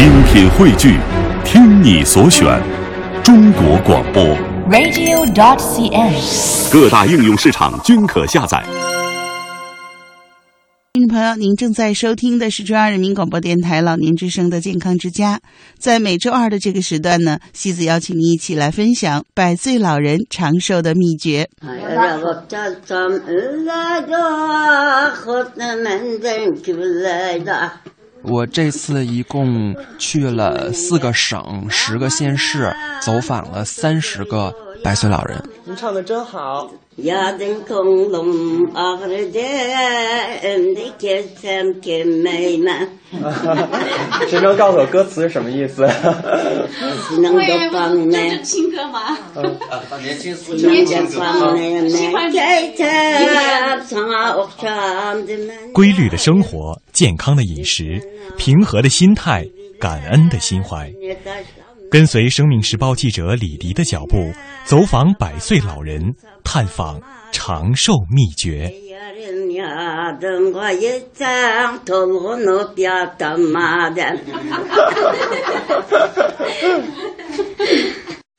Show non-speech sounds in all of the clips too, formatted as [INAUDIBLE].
精品汇聚，听你所选，中国广播。radio.cn。各大应用市场均可下载。听众朋友，您正在收听的是中央人民广播电台老年之声的健康之家。在每周二的这个时段呢，西子邀请您一起来分享百岁老人长寿的秘诀。我这次一共去了四个省十个县市走访了三十个百岁老人，您唱的真好。[LAUGHS] 谁能告诉我歌词是什么意思？这是歌吗？规律的生活，健康的饮食，平和的心态，感恩的心怀。跟随生命时报记者李迪的脚步走访百岁老人探访长寿秘诀。[LAUGHS]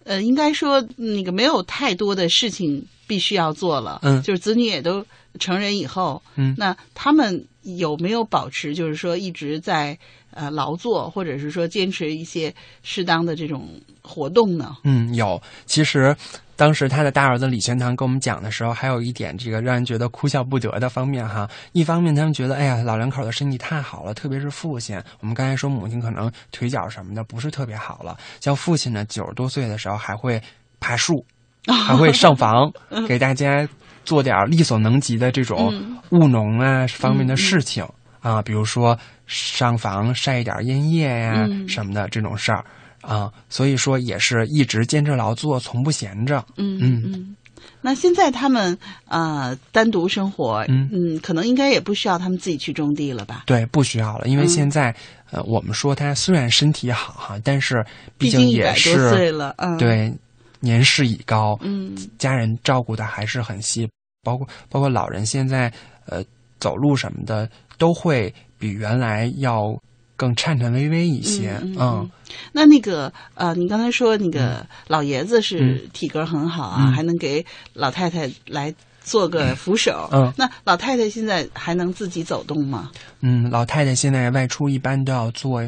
呃应该说那个没有太多的事情必须要做了嗯。就是子女也都成人以后嗯。那他们有没有保持就是说一直在呃劳作，或者是说坚持一些适当的这种活动呢？嗯，有。其实，当时他的大儿子李全堂跟我们讲的时候，还有一点这个让人觉得哭笑不得的方面哈。一方面，他们觉得，哎呀，老两口的身体太好了，特别是父亲。我们刚才说母亲可能腿脚什么的不是特别好了，像父亲呢，九十多岁的时候还会爬树，[LAUGHS] 还会上房，给大家做点力所能及的这种务农啊方面的事情啊，比如说上房晒一点烟叶呀、嗯什么的这种事儿。啊，所以说也是一直坚持劳作，从不闲着。嗯嗯嗯。那现在他们呃单独生活，嗯嗯可能应该也不需要他们自己去种地了吧？对，不需要了，因为嗯现在、呃，我们说他虽然身体好哈，但是毕竟也竟一百多岁是了，嗯，，对年事已高，嗯家人照顾的还是很细，包括包括老人现在呃走路什么的都会比原来要更颤颤巍巍一些。嗯那那个呃，你刚才说那个老爷子是嗯。体格很好啊，嗯。还能给老太太来做个扶手。嗯。那老太太现在还能自己走动吗？嗯，老太太现在外出一般都要坐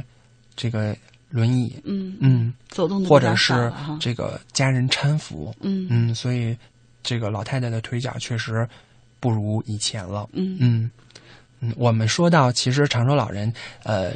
这个轮椅，嗯，嗯，走动的或者是哈。这个家人搀扶，嗯。嗯，所以这个老太太的腿脚确实不如以前了。嗯嗯嗯，我们说到其实长寿老人，呃。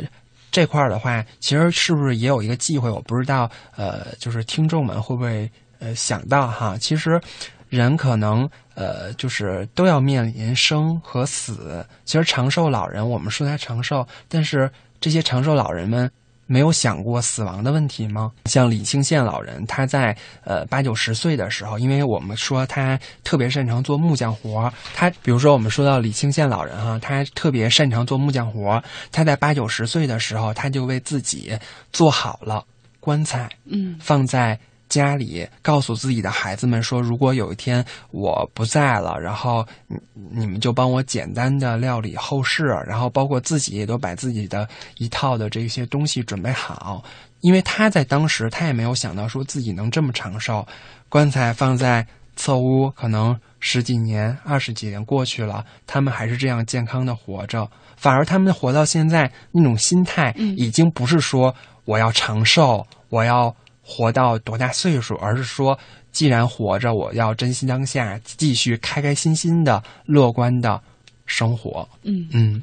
这块儿的话，其实是不是也有一个忌讳？我不知道，呃，就是听众们会不会呃想到哈？其实人可能呃就是都要面临生和死。其实长寿老人，我们说他长寿，但是这些长寿老人们没有想过死亡的问题吗？像李清宪老人，他在呃八九十岁的时候，因为我们说他特别擅长做木匠活儿，他比如说我们说到李清宪老人哈，他特别擅长做木匠活儿，他在八九十岁的时候，他就为自己做好了棺材，嗯放在家里，告诉自己的孩子们说，如果有一天我不在了，然后你你们就帮我简单的料理后事，然后包括自己也都把自己的一套的这些东西准备好，因为他在当时他也没有想到说自己能这么长寿，棺材放在侧屋，可能十几年、二十几年过去了，他们还是这样健康的活着，反而他们活到现在那种心态，已经不是说我要长寿，我要活到多大岁数，而是说，既然活着，我要珍惜当下，继续开开心心的、乐观的生活。嗯。嗯，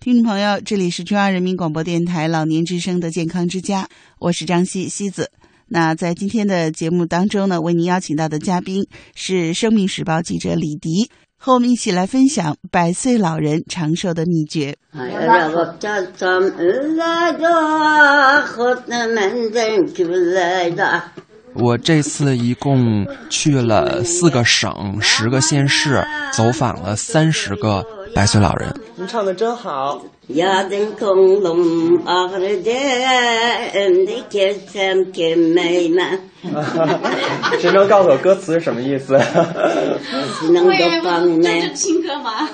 听众朋友，这里是中央人民广播电台老年之声的健康之家，我是张希希子。那在今天的节目当中呢，为您邀请到的嘉宾是《生命时报》记者李迪，和我们一起来分享百岁老人长寿的秘诀。我这次一共去了四个省十个县市走访了三十个百岁老人，您唱的真好。[LAUGHS] 谁能告诉我歌词是什么意思？[LAUGHS] 这是新歌吗？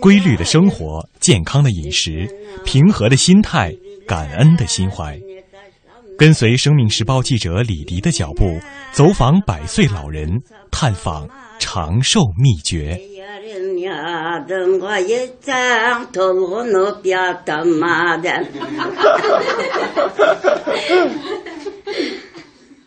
规律的生活，健康的饮食，平和的心态，感恩的心怀。跟随生命时报记者李迪的脚步，走访百岁老人，探访长寿秘诀。[LAUGHS]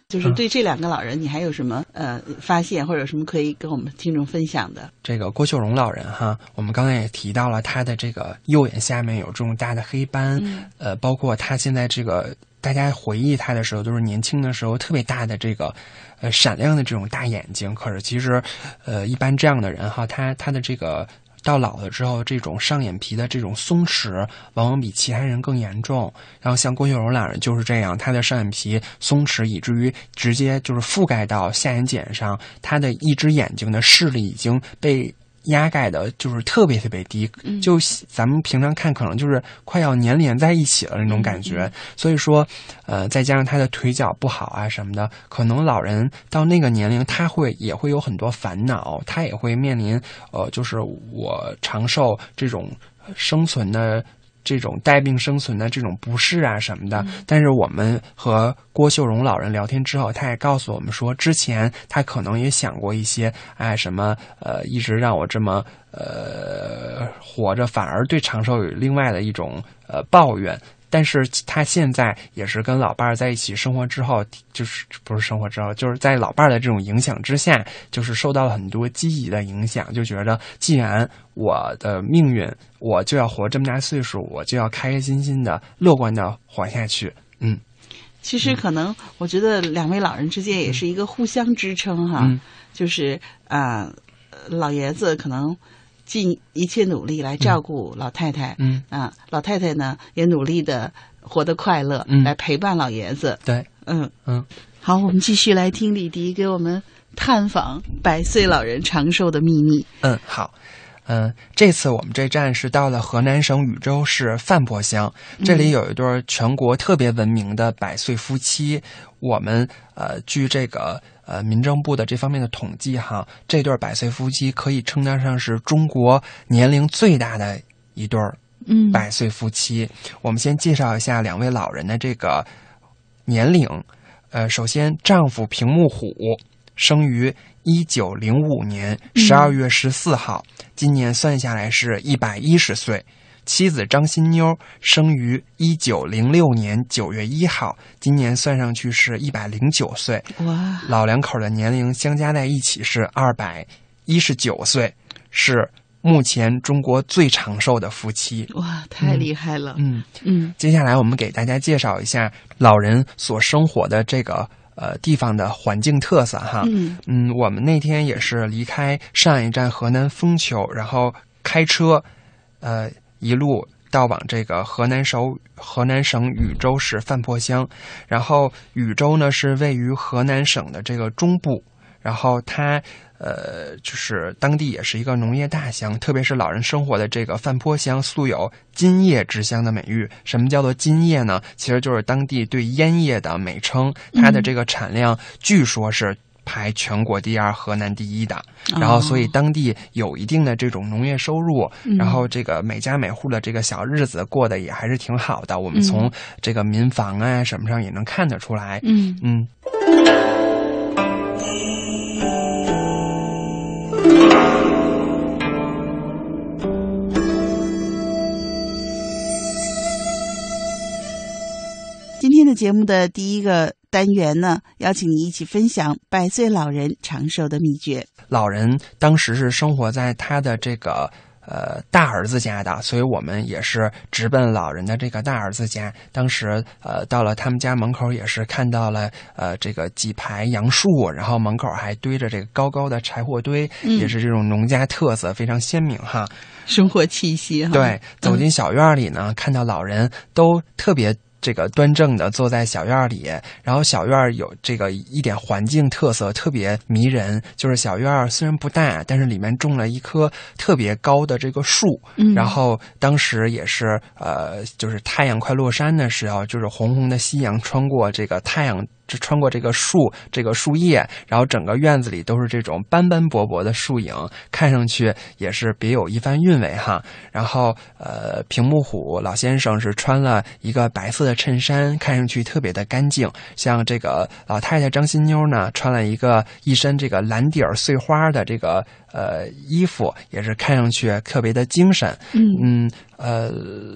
就是对这两个老人，你还有什么呃发现，或者有什么可以跟我们听众分享的？这个郭秀荣老人哈，我们刚才也提到了他的这个右眼下面有这种大的黑斑，呃，包括他现在这个大家回忆他的时候，都是年轻的时候特别大的这个呃闪亮的这种大眼睛。可是其实，呃，一般这样的人哈，他他的这个。到老了之后，这种上眼皮的这种松弛，往往比其他人更严重。然后像郭秀荣老人就是这样，他的上眼皮松弛，以至于直接就是覆盖到下眼睑上，他的一只眼睛的视力已经被压盖的，就是特别特别低。就咱们平常看，可能就是快要粘连在一起了那种感觉。所以说，呃，再加上他的腿脚不好啊什么的，可能老人到那个年龄，他会也会有很多烦恼，他也会面临呃，就是我长寿这种生存的。这种带病生存的这种不适啊什么的，但是我们和郭秀荣老人聊天之后，他也告诉我们说，之前他可能也想过一些，哎，什么呃，一直让我这么呃活着，反而对长寿有另外的一种呃抱怨。但是他现在也是跟老伴儿在一起生活之后，就是不是生活之后，就是在老伴儿的这种影响之下，就是受到了很多积极的影响，就觉得既然我的命运我就要活这么大岁数，我就要开开心心的、乐观的活下去。嗯，其实可能我觉得两位老人之间也是一个互相支撑哈，嗯。就是啊、呃老爷子可能尽一切努力来照顾老太太，嗯。啊，老太太呢也努力的活得快乐，嗯。来陪伴老爷子，对，嗯。嗯，好，我们继续来听李迪给我们探访百岁老人长寿的秘密。嗯，好。嗯，这次我们这站是到了河南省禹州市范坡乡，这里有一对全国特别闻名的百岁夫妻。我们呃，据这个呃民政部的这方面的统计哈，这对百岁夫妻可以称得上是中国年龄最大的一对儿嗯百岁夫妻。我们先介绍一下两位老人的这个年龄。呃，首先，丈夫平木虎生于一九零五年十二月十四号，今年算下来是一百一十岁。妻子张新妞生于一九零六年九月一号，今年算上去是一百零九岁。哇，老两口的年龄相加在一起是二百一十九岁，是目前中国最长寿的夫妻。哇，太厉害了！嗯，嗯接下来我们给大家介绍一下老人所生活的这个呃地方的环境特色哈。嗯嗯，我们那天也是离开上一站河南封丘，然后开车，呃，一路到往这个河南省河南省禹州市范坡乡，然后禹州呢是位于河南省的这个中部，然后它。呃，就是当地也是一个农业大乡，特别是老人生活的这个范坡乡，素有“金叶之乡”的美誉。什么叫做金叶呢？其实就是当地对烟叶的美称，它的这个产量据说是排全国第二、河南第一的。然后，所以当地有一定的这种农业收入，然后这个每家每户的这个小日子过得也还是挺好的。我们从这个民房啊什么上也能看得出来。嗯嗯。今天的节目的第一个单元呢，邀请你一起分享百岁老人长寿的秘诀。老人当时是生活在他的这个呃大儿子家的，所以我们也是直奔老人的这个大儿子家。当时呃到了他们家门口，也是看到了呃这个几排杨树，然后门口还堆着这个高高的柴火堆，嗯也是这种农家特色，非常鲜明哈。生活气息哈。对，走进小院里呢，看到老人都特别这个端正的坐在小院里，然后小院有这个一点环境特色，特别迷人。就是小院虽然不大，但是里面种了一棵特别高的这个树。嗯，然后当时也是呃，就是太阳快落山的时候，就是红红的夕阳穿过这个太阳。是穿过这个树，这个树叶，然后整个院子里都是这种斑斑驳驳的树影，看上去也是别有一番韵味哈。然后，呃，平木虎老先生是穿了一个白色的衬衫，看上去特别的干净。像这个老太太张新妞呢，穿了一个一身这个蓝底儿碎花的这个呃衣服，也是看上去特别的精神。嗯嗯，呃，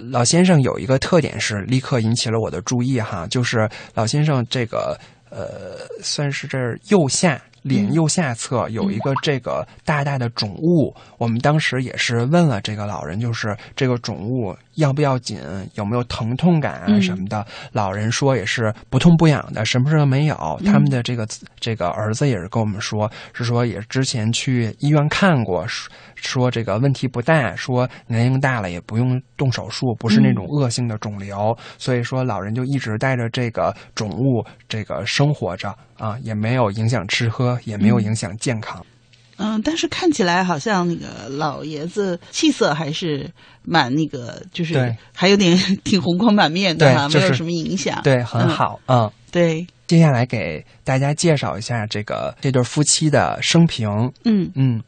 老先生有一个特点是立刻引起了我的注意哈，就是老先生这个。呃，算是这儿右下脸右下侧有一个这个大大的肿物。我们当时也是问了这个老人，就是这个肿物要不要紧，有没有疼痛感啊什么的。老人说也是不痛不痒的，什么事都没有。他们的这个这个儿子也是跟我们说，是说也之前去医院看过。说这个问题不大，说年龄大了也不用动手术，不是那种恶性的肿瘤，所以说老人就一直带着这个肿物这个生活着啊，也没有影响吃喝，也没有影响健康。嗯，但是看起来好像那个老爷子气色还是蛮那个，就是还有点 [LAUGHS] 挺红光满面的哈，没有什么影响，对，很好，嗯，对。接下来给大家介绍一下这个这对夫妻的生平，嗯嗯。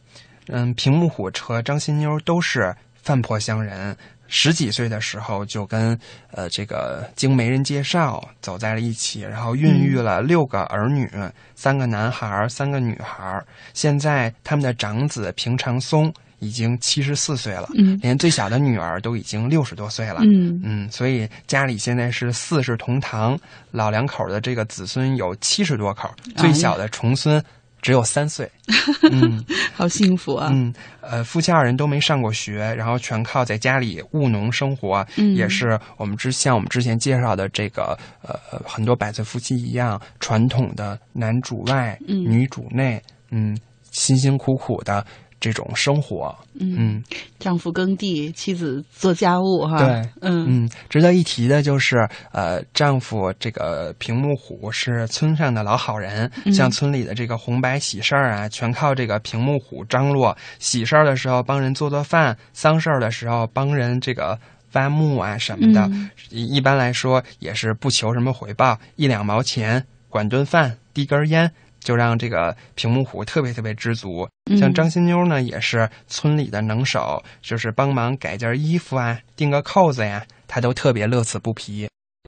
嗯，平木虎和张新妞都是范坡乡人，十几岁的时候就跟呃这个经媒人介绍走在了一起，然后孕育了六个儿女，三个男孩，三个女孩。现在他们的长子平长松已经七十四岁了，嗯，连最小的女儿都已经六十多岁了，嗯嗯，所以家里现在是四世同堂，老两口的这个子孙有七十多口，最小的重孙。只有三岁，[LAUGHS] 嗯，好幸福啊！嗯，呃，夫妻二人都没上过学，然后全靠在家里务农生活，嗯，也是我们之像我们之前介绍的这个呃很多百岁夫妻一样，传统的男主外，女主内，嗯，辛辛苦苦的。这种生活，嗯，丈夫耕地，妻子做家务，哈，对，嗯嗯，值得一提的就是，呃，丈夫这个平木虎是村上的老好人，像村里的这个红白喜事儿啊，全靠这个平木虎张罗。喜事儿的时候帮人做做饭，丧事儿的时候帮人这个挖墓啊什么的。一般来说也是不求什么回报，一两毛钱管顿饭，递根烟。就让这个平木虎特别特别知足，像张新妞呢，也是村里的能手，就是帮忙改件衣服啊，钉个扣子呀，他都特别乐此不疲。